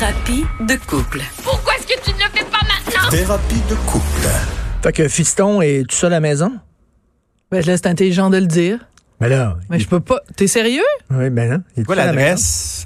Thérapie de couple. Pourquoi est-ce que tu ne le fais pas maintenant? Thérapie de couple. Fait que Fiston est tout seul à la maison? Ben là, c'est intelligent de le dire. Ben là. Mais je peux pas. T'es sérieux? Oui, ben non. Il Quoi l'adresse?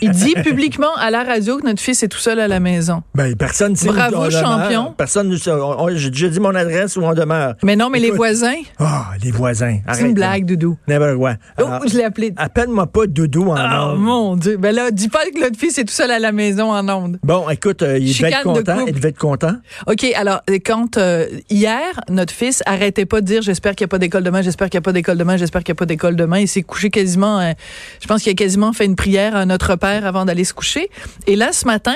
Il dit publiquement à la radio que notre fils est tout seul à la maison. Ben, personne ne sait Bravo, où on demeure. champion. Personne ne sait. J'ai déjà dit mon adresse où on demeure. Mais non, mais les voisins, Ah, les voisins. c'est une blague, Doudou. N'importe quoi. Oh, Alors, je l'ai appelé. Appelle-moi pas Doudou en Oh ondes. mon Dieu. Ben là, dis pas que notre fils est tout seul à la maison en onde. Bon, écoute, euh, il devait être de content. Il devait être content. OK, alors, quand euh, hier, notre fils arrêtait pas de dire j'espère qu'il n'y a pas d'école demain, j'espère qu'il n'y a pas d'école demain, j'espère qu'il n'y a pas d'école demain. Il s'est couché quasiment, euh, je pense qu'il a quasiment fait une prière à notre Père avant d'aller se coucher. Et là, ce matin,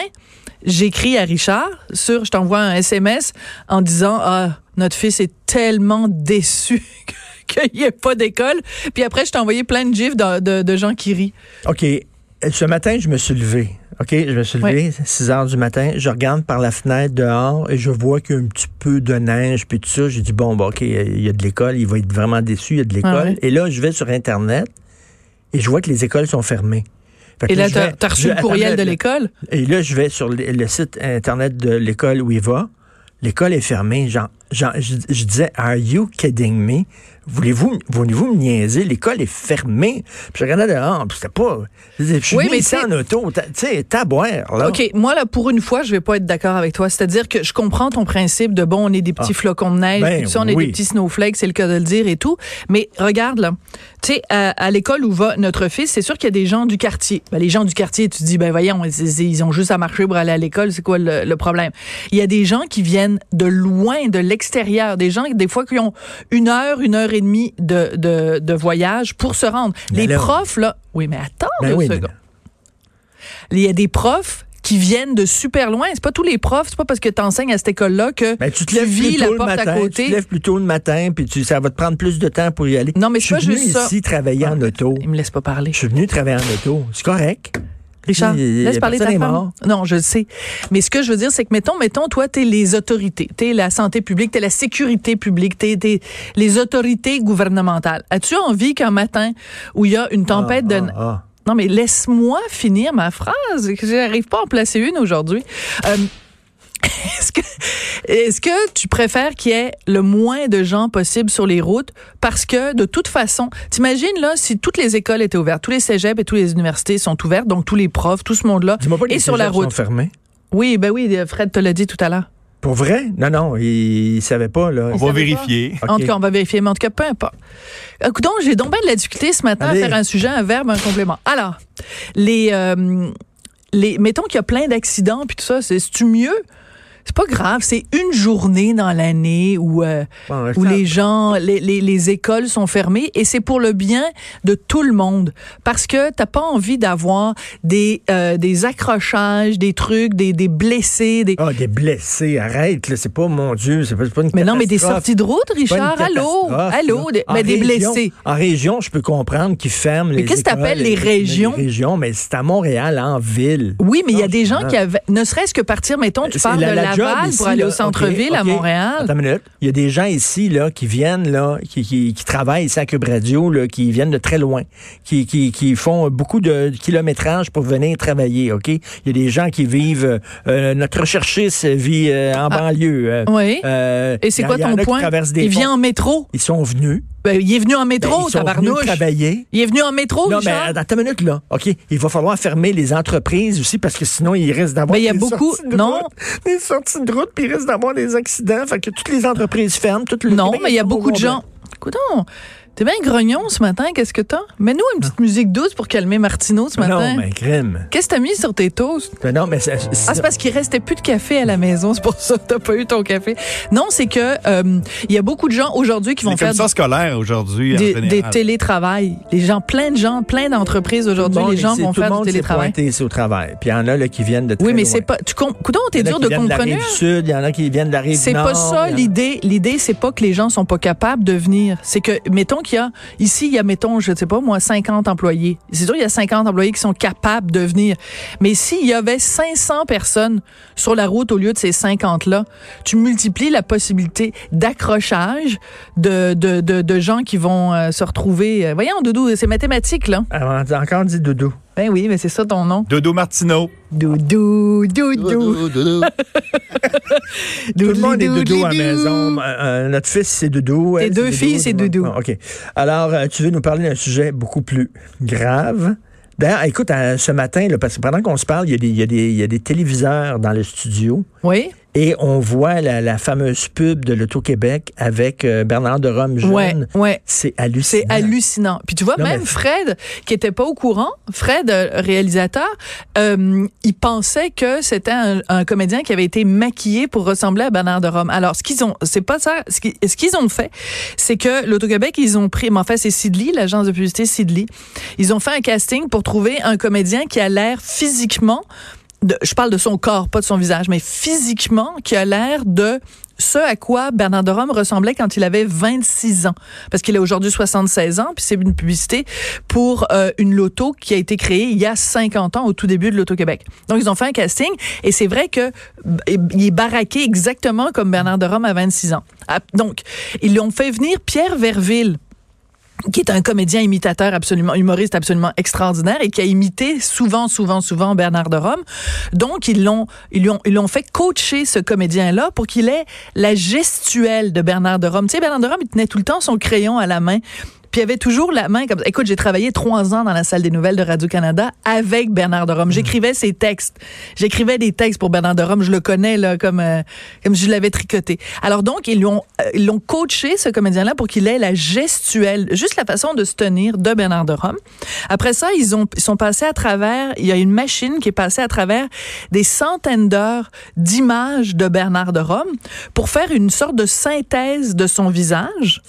j'écris à Richard sur, je t'envoie un SMS en disant ah notre fils est tellement déçu qu'il n'y ait pas d'école. Puis après, je t'ai envoyé plein de gifs de, de- gens qui rient. OK. Ce matin, je me suis levé. OK? Je me suis levé, 6 heures du matin. Je regarde par la fenêtre dehors et je vois qu'il y a un petit peu de neige puis tout ça. J'ai dit, bon, bah, OK, il y a de l'école. Il va être vraiment déçu. Il y a de l'école. Ah. Et là, je vais sur Internet et je vois que les écoles sont fermées. Et là, t'as vais- t'as reçu je- le courriel attends, de là, l'école? Et là, je vais sur le, le site Internet de l'école où il va. L'école est fermée. Genre, je, je disais, Are you kidding me? Voulez-vous, voulez-vous me niaiser? L'école est fermée. Puis je regardais dehors, puis c'était pas. Je suis Oui, mais ici en auto. Tu sais, boire, là. OK, moi, là, pour une fois, je vais pas être d'accord avec toi. C'est-à-dire que je comprends ton principe de, bon, on est des petits Ah. flocons de neige, Ben ça, on est des petits snowflakes, c'est le cas de le dire et tout. Mais regarde, là, tu sais, à, à l'école où va notre fils, c'est sûr qu'il y a des gens du quartier. Ben, les gens du quartier, tu te dis, ben voyons, ils, ils ont juste à marcher pour aller à l'école, c'est quoi le, le problème? Il y a des gens qui viennent de loin, de l'extérieur, des gens, des fois, qui ont une heure, une heure et demie de, de, de voyage pour se rendre. Mais les là- profs, là, oui, mais attends Ben deux oui, mais- secondes. Il y a des profs qui viennent de super loin. C'est pas tous les profs, c'est pas parce que tu enseignes à cette école-là que Ben, tu te lèves vis plus la tôt le porte matin. à Tu côté. te lèves plus tôt le matin, puis tu, ça va te prendre plus de temps pour y aller. Non, mais je suis pas venu juste ça. ici travailler en auto. Il me laisse pas parler. Je suis venu travailler en auto. C'est correct. Richard, Il laisse parler ta femme. mort. Non, je le sais. Mais ce que je veux dire, c'est que, mettons, mettons, toi, t'es les autorités. T'es la santé publique, t'es la sécurité publique, t'es, t'es les autorités gouvernementales. As-tu envie qu'un matin où il y a une tempête Ah, de... ah, ah. Non, mais laisse-moi finir ma phrase. J'arrive pas à en placer une aujourd'hui. Euh, est-ce que, est-ce que tu préfères qu'il y ait le moins de gens possible sur les routes? Parce que de toute façon, t'imagines là si toutes les écoles étaient ouvertes, tous les cégeps et toutes les universités sont ouvertes, donc tous les profs, tout ce monde-là les sur la route. sont fermés. Oui, ben oui, Fred te l'a dit tout à l'heure. Pour vrai? Non, non, il, il savait pas, là. On va vérifier. En tout cas, on va vérifier, mais en tout cas, peu importe. Écoute, donc, j'ai donc bien de la difficulté ce matin Allez. à faire un sujet, un verbe, un complément. Alors, les, euh, les, mettons qu'il y a plein d'accidents puis tout ça, c'est tu mieux? C'est pas grave, c'est une journée dans l'année où, euh, Bon, où les gens, les, les, les écoles sont fermées et c'est pour le bien de tout le monde. Parce que t'as pas envie d'avoir des, euh, des accrochages, des trucs, des, des blessés, des... Ah, des blessés, arrête, là, c'est pas, mon Dieu, c'est pas, pas une Mais non, mais des sorties de route, Richard, allô, allô, des, mais des blessés. En région, je peux comprendre qu'ils ferment les qu'est-ce que t'appelles les mais régions? Les régions, mais c'est à Montréal, en ville. Oui, mais il y a des gens qui avaient, ne serait-ce que partir, mettons, tu parles de la Laval ici, pour aller là, au centre-ville OK, à OK. Montréal. Attends une minute. Il y a des gens ici là, qui viennent, là, qui, qui, qui travaillent ici à Cube Radio, là, qui viennent de très loin, qui, qui, qui font beaucoup de kilométrage pour venir travailler. OK? Il y a des gens qui vivent. euh, notre recherchiste vit euh, en banlieue. euh, Ah. Oui. euh, Et c'est quoi ton point? traversent des Il vient ponts. en métro. Ils sont venus. Ben, il est venu en Ben, métro, venus tabarnouche. travailler. Il est venu en métro, Non, mais attends une minute, là. OK. Il va falloir fermer les entreprises aussi parce que sinon, il risque d'avoir Ben, il y a des beaucoup- sorties de non? route, des sorties de route, puis il risque d'avoir des accidents. Fait que toutes les entreprises ferment. Tout le Non, mais il y a beaucoup de gens. Coudon, T'es bien grognon ce matin, qu'est-ce que t'as? Mets-nous une petite musique douce pour calmer Martineau ce matin. Non, mais crème. Qu'est-ce que t'as mis sur tes toasts? Ben non, mais c'est- Ah, c'est- c'est parce qu'il restait plus de café à la maison, c'est pour ça que t'as pas eu ton café. Non, c'est que euh, il y a beaucoup de gens aujourd'hui qui vont faire commissions scolaires aujourd'hui, des, des télétravails. Les gens, plein de gens, plein d'entreprises aujourd'hui, le les gens vont tout le faire du monde s'est télétravail. pointé au travail. Puis il y en a là, qui viennent de très Oui, mais c'est pas. Tu com... Coudon, Il y t'es en a dur qui de viennent de la comprendre. rive sud, il y en a qui viennent de la rive C'est nord. pas ça il y en a- l'idée. L'idée, c'est pas que les gens sont pas capables de venir. C'est que, mettons qu'il y a, ici, il y a, mettons, je sais pas, moi, 50 employés. C'est sûr, il y a 50 employés qui sont capables de venir. Mais s'il y avait 500 personnes sur la route au lieu de ces 50-là, tu multiplies la possibilité d'accrochage de, gens qui vont euh, se retrouver. euh, voyons, Doudou, c'est mathématique, là. Ah, on a encore dit doudou. Ben oui, mais c'est ça ton nom. Dodo Martineau. Doudou, doudou. Tout le monde est Doudou, doudou à la doudou. maison. Euh, notre fils, c'est doudou. Tes deux filles, c'est doudou. Ah, OK. Alors, euh, tu veux nous parler d'un sujet beaucoup plus grave? D'ailleurs, écoute, euh, ce matin, là, parce que pendant qu'on se parle, il y, a des, il y a des- il y a des téléviseurs dans le studio. Oui. Et on voit la, la fameuse pub de l'Auto-Québec avec euh, Bernard de Rome jeune. Ouais, ouais. C'est hallucinant. C'est hallucinant. Puis tu vois, Non, même mais- Fred, qui était pas au courant, Fred, euh, réalisateur, euh, il pensait que c'était un, un comédien qui avait été maquillé pour ressembler à Bernard de Rome. Alors, ce qu'ils ont, c'est pas ça. Ce qu'ils ce qu'ils ont fait, c'est que l'Auto-Québec, ils ont pris, mais en fait, c'est Sidley, l'agence de publicité Sidley. Ils ont fait un casting pour trouver un comédien qui a l'air physiquement je parle de son corps, pas de son visage, mais physiquement, qui a l'air de ce à quoi Bernard de Rome ressemblait quand il avait 26 ans. Parce qu'il a aujourd'hui 76 ans, puis c'est une publicité pour euh, une loto qui a été créée il y a 50 ans, au tout début de l'Auto-Québec. Donc, ils ont fait un casting, et c'est vrai que il est baraqué exactement comme Bernard de Rome à 26 ans. Ah, Donc, ils l'ont fait venir Pierre Verville, qui est un comédien imitateur absolument, humoriste absolument extraordinaire et qui a imité souvent, souvent, souvent Bernard de Rome. Donc, ils l'ont, ils lui ont, ils l'ont fait coacher ce comédien-là pour qu'il ait la gestuelle de Bernard de Rome. Tu sais, Bernard de Rome, il tenait tout le temps son crayon à la main. Puis il avait toujours la main comme ça. Écoute, j'ai travaillé trois ans dans la salle des nouvelles de Radio-Canada avec Bernard de Rome. J'écrivais ses textes. J'écrivais des textes pour Bernard de Rome. Je le connais, là, comme, euh, comme je l'avais tricoté. Alors donc, ils l'ont, euh, ils l'ont coaché, ce comédien-là, pour qu'il ait la gestuelle, juste la façon de se tenir de Bernard de Rome. Après ça, ils ont, ils sont passés à travers, il y a une machine qui est passée à travers des centaines d'heures d'images de Bernard de Rome pour faire une sorte de synthèse de son visage.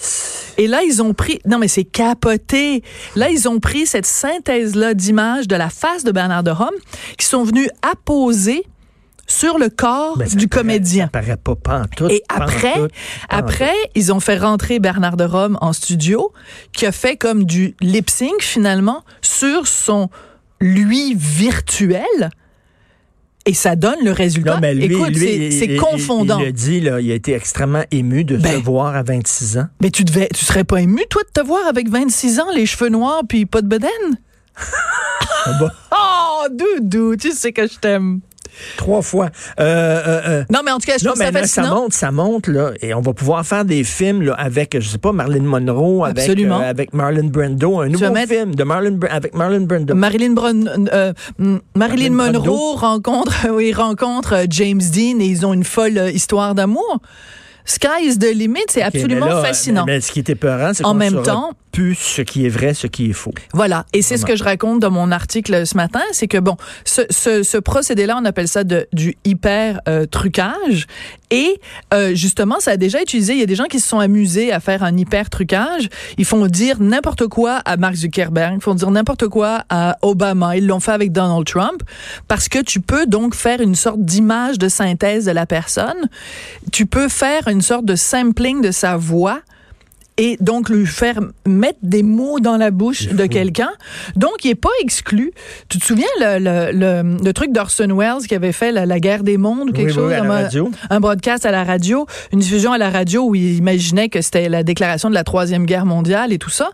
Et là, ils ont pris, non mais c'est capoté. Là, ils ont pris cette synthèse-là d'images de la face de Bernard de Rome qui sont venus apposer sur le corps Ben, du paraît- comédien. Ça paraît pas pantoute. Et après, pantoute, après, ils ont fait rentrer Bernard de Rome en studio, qui a fait comme du lip sync finalement sur son lui virtuel. Et ça donne le résultat. Non, mais lui, Écoute, c'est- confondant. Il, a dit, là, il a été extrêmement ému de se Ben. voir à 26 ans. Mais tu devais, tu serais pas ému, toi, de te voir avec 26 ans, les cheveux noirs puis pas de bedaine? bah. oh, doudou, tu sais que je t'aime. Trois fois. Euh, euh, euh, Non, mais en tout cas, je non, trouve mais ça là, ça monte, ça monte, là, et on va pouvoir faire des films là, avec, je sais pas, Marilyn Monroe, avec, Absolument. avec Marlon Brando, un nouveau mettre- film de Marlon, avec Marlon Brando. Marilyn, Bron- Marilyn Marilyn Monroe rencontre, oui, rencontre James Dean et ils ont une folle histoire d'amour. Sky is the limit, c'est absolument mais là, fascinant. Mais, mais ce qui est épeurant, c'est En même temps- plus ce qui est vrai, ce qui est faux. Voilà. Et c'est ce que je raconte dans mon article ce matin, c'est que bon, ce, ce, ce procédé-là, on appelle ça de, du hyper euh, trucage. Et euh, justement, ça a déjà utilisé. Il y a des gens qui se sont amusés à faire un hyper trucage. Ils font dire n'importe quoi à Mark Zuckerberg, ils font dire n'importe quoi à Obama. Ils l'ont fait avec Donald Trump parce que tu peux donc faire une sorte d'image de synthèse de la personne. Tu peux faire une sorte de sampling de sa voix et donc lui faire mettre des mots dans la bouche de quelqu'un. Donc, il est pas exclu. Tu te souviens le, le, le, le truc d'Orson Welles qui avait fait la, la guerre des mondes ou quelque Oui, oui, chose? à la un- radio. Un broadcast à la radio, une diffusion à la radio où il imaginait que c'était la déclaration de la Troisième Guerre mondiale et tout ça.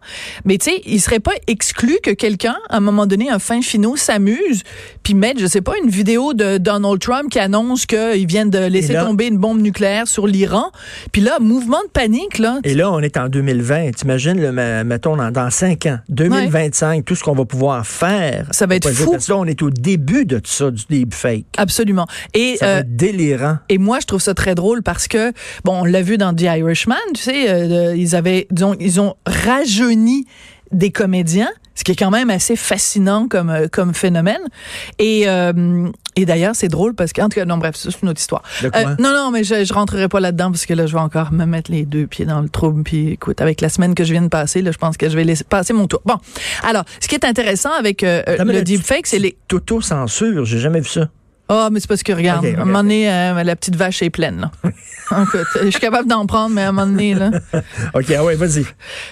Mais tu sais, il serait pas exclu que quelqu'un, à un moment donné, un fin finot, s'amuse puis mette, je sais pas, une vidéo de Donald Trump qui annonce qu'ils viennent de laisser là- tomber une bombe nucléaire sur l'Iran. Puis là, mouvement de panique, là. Et là, on est en en 2020. T'imagines, mettons, dans, dans 5 ans, 2025, tout ce qu'on va pouvoir faire. Ça va être fou. Parce que là, on est au début de tout ça, du deepfake. Absolument. Et Ça va euh, être délirant. Et moi, je trouve ça très drôle parce que, bon, on l'a vu dans The Irishman, tu sais, euh, ils avaient, disons, ils ont rajeuni des comédiens, ce qui est quand même assez fascinant comme, euh, comme phénomène. Et, euh, et d'ailleurs, c'est drôle parce que, en tout cas, non, bref, c'est une autre histoire. Euh, non, non, mais je, je rentrerai pas là-dedans parce que là, je vais encore me mettre les deux pieds dans le trouble. Puis, écoute, avec la semaine que je viens de passer, là, je pense que je vais laisser passer mon tour. Bon, alors, ce qui est intéressant avec euh, le deepfake, c'est les. T'auto-censure, j'ai jamais vu ça. Ah, mais c'est parce que, regarde, à un moment donné, euh, la petite vache est pleine, là. Écoute, je suis capable d'en prendre, mais à un moment donné, là. OK, ah ouais, vas-y.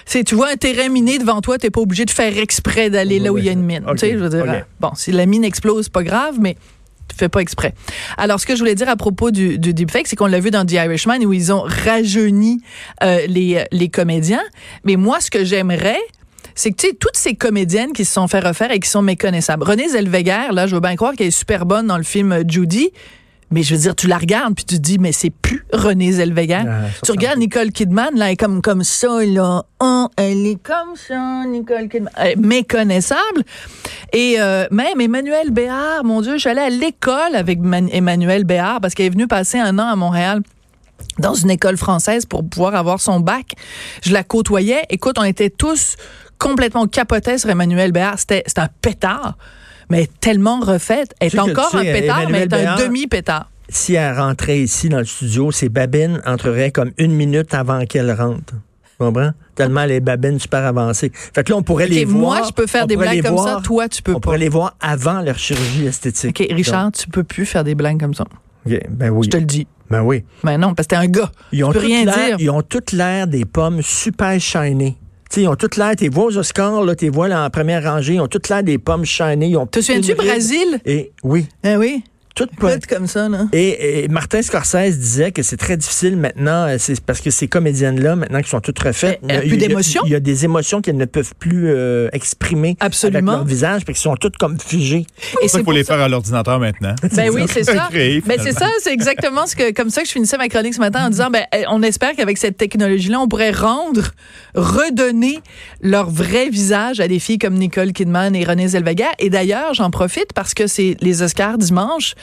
C'est, tu vois un terrain miné devant toi, t'es pas obligé de faire exprès d'aller là où il y a une mine. Tu sais, je veux dire, euh, bon, si la mine explose, c'est pas grave, mais tu fais pas exprès. Alors, ce que je voulais dire à propos du, du deepfake, c'est qu'on l'a vu dans The Irishman où ils ont rajeuni euh, les, les comédiens. Mais moi, ce que j'aimerais, c'est que, tu sais, toutes ces comédiennes qui se sont fait refaire et qui sont méconnaissables. Renée Zellweger, là, je veux bien croire qu'elle est super bonne dans le film euh, Judy. Mais je veux dire, tu la regardes puis tu te dis, mais c'est plus Renée Zellweger. Ah, tu regardes Nicole Kidman, là, elle est comme, comme ça, là. Oh, elle est comme ça, Nicole Kidman. Elle est méconnaissable. Et euh, même Emmanuel Béard, mon Dieu, j'allais à l'école avec Man- Emmanuel Béard parce qu'elle est venue passer un an à Montréal dans une école française pour pouvoir avoir son bac. Je la côtoyais. Écoute, on était tous complètement capotés sur Emmanuel Béard. C'était un pétard, mais tellement refaite. Elle est encore tu sais, un pétard, mais elle est un demi-pétard. Si elle rentrait ici dans le studio, ses babines entreraient comme une minute avant qu'elle rentre. Tu comprends? Tellement les babines super avancées. Fait que là, on pourrait les voir. moi, je peux faire on des blagues comme voir- ça. Toi, tu peux On pas. pourrait les voir avant leur chirurgie esthétique. OK, Richard, tu peux plus faire des blagues comme ça. OK, ben oui. Je te le dis. Ben oui. Mais non, parce que t'es un gars. Ils ont tu peux rien l'air- dire. Ils ont toutes l'air des pommes super shiny. Tu sais, ils ont toutes l'air, tes voix aux Oscars, là, tes voix là, en première rangée, ils ont toutes l'air des pommes. Ils ont Te souviens-tu, Brésil? Et oui, Ah oui. Écoute, comme ça, là. Et, et Martin Scorsese disait que c'est très difficile maintenant, euh, c'est parce que ces comédiennes-là, maintenant qui sont toutes refaites, a il y plus d'émotion. Il y a des émotions qu'elles ne peuvent plus euh, exprimer Absolument. avec leur visage, parce qu'ils sont toutes comme figées. Et C'est ça qu'il faut les pour ça- faire à l'ordinateur maintenant. Ben oui, c'est ça. Créé, Ben c'est ça, c'est exactement ce que comme ça que je finissais ma chronique ce matin en disant ben eh, on espère qu'avec cette technologie là, on pourrait rendre redonner leur vrai visage à des filles comme Nicole Kidman et Renée Zellweger et d'ailleurs, j'en profite parce que c'est les Oscars dimanche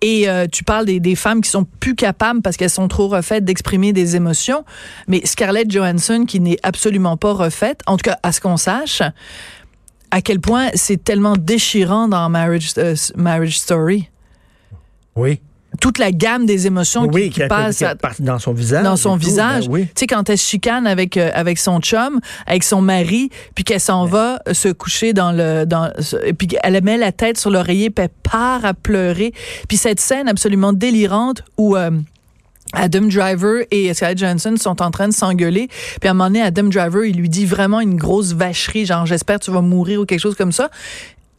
et euh, tu parles des, femmes qui sont plus capables parce qu'elles sont trop refaites d'exprimer des émotions, mais Scarlett Johansson qui n'est absolument pas refaite, en tout cas à ce qu'on sache, à quel point c'est tellement déchirant dans Marriage euh, Marriage Story Oui. Toute la gamme des émotions oui, qui, qui à- part dans son visage. dans son tout, visage. ben oui. Tu sais, quand elle se chicane avec, euh, avec son chum, avec son mari, puis qu'elle s'en va euh, se coucher dans le... Dans, puis elle met la tête sur l'oreiller, puis elle part à pleurer. Puis cette scène absolument délirante où... euh, Adam Driver et Scarlett Johansson sont en train de s'engueuler. Puis à un moment donné, Adam Driver, il lui dit vraiment une grosse vacherie, genre j'espère tu vas mourir ou quelque chose comme ça.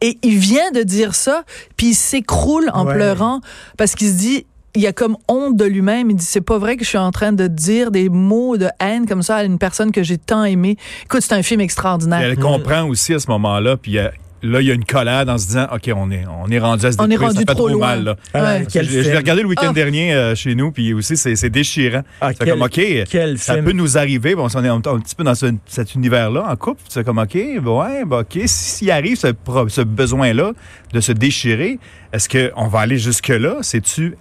Et il vient de dire ça, puis il s'écroule en Ouais. pleurant parce qu'il se dit il a comme honte de lui-même. Il dit c'est pas vrai que je suis en train de dire des mots de haine comme ça à une personne que j'ai tant aimée. Écoute, c'est un film extraordinaire. elle comprend aussi à ce moment-là, puis euh, là, il y a une collade en se disant, OK, on est, on est rendu à se On est détruire, rendu ça fait trop trop mal. Là. Ah, Je, je l'ai regardé le week-end Ah. dernier euh, chez nous, puis aussi, c'est déchirant. Ah, c'est comme, OK, quel ça film. peut nous arriver. Bon, si on est un, un petit peu dans ce- cet univers-là, en couple, c'est comme, OK, ouais, bah, OK, s'il arrive ce besoin-là de se déchirer, est-ce qu'on va aller jusque-là? C'est-tu...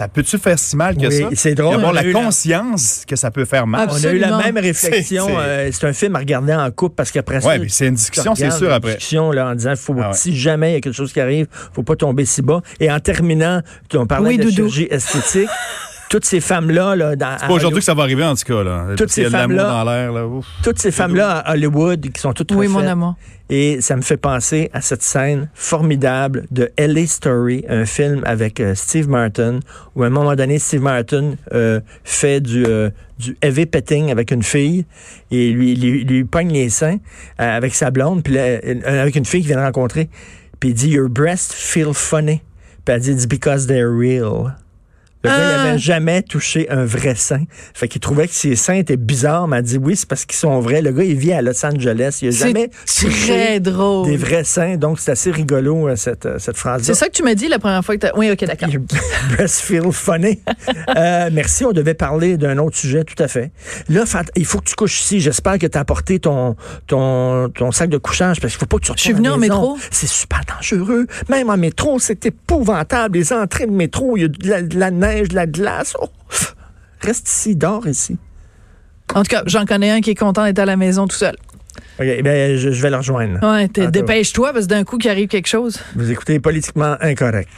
Ça peut-tu faire si mal que Oui, ça? c'est drôle, D'avoir on a la eu la- conscience que ça peut faire mal. On a eu la même réflexion. C'est- euh, C'est un film à regarder en couple parce qu'après ça. Ouais, mais c'est une discussion, c'est sûr, une après. discussion là, en disant faut, Ah ouais. si jamais il y a quelque chose qui arrive, faut pas tomber si bas. Et en terminant, on parlait Oui, de Doudou. chirurgie esthétique. toutes ces femmes-là, là, dans, C'est pas aujourd'hui que ça va arriver, en tout cas. Là. Toutes Il y a ces de l'amour femmes-là- dans l'air. Là. Ouf. toutes ces femmes-là à Hollywood qui sont toutes Oui, mon amour. Et ça me fait penser à cette scène formidable de LA Story, un film avec euh, Steve Martin, où à un moment donné, Steve Martin euh, fait du, euh, du heavy petting avec une fille et lui, lui, lui pogne les seins euh, avec sa blonde, puis là, euh, avec une fille qu'il vient de rencontrer. Puis il dit Your breasts feel funny. Puis elle dit It's because they're real. Le gars, il Ah. avait jamais touché un vrai sein. Fait qu'il trouvait que ses seins étaient bizarres, mais il a dit oui, c'est parce qu'ils sont vrais. Le gars, il vit à Los Angeles. Il a jamais C'est touché drôle. des vrais seins. Donc, c'est assez rigolo, euh, cette, euh, cette phrase-là. C'est ça que tu m'as dit la première fois que t'as. Oui, OK, d'accord. Breastfeel funny. Euh, merci, on devait parler d'un autre sujet, tout à fait. Là, il faut que tu couches ici. J'espère que tu as apporté ton, ton, ton sac de couchage parce qu'il faut pas que tu Je suis retournes à venue la en métro. C'est super dangereux. Même en métro, c'est épouvantable. Les entrées de métro, il y a de la, de la neige, de la glace. Oh. Reste ici, dors ici. En tout cas, j'en connais un qui est content d'être à la maison tout seul. OK, ben, je, je vais le rejoindre. Ouais, dépêche-toi parce que d'un coup, qu'il arrive quelque chose. Vous écoutez Politiquement Incorrect.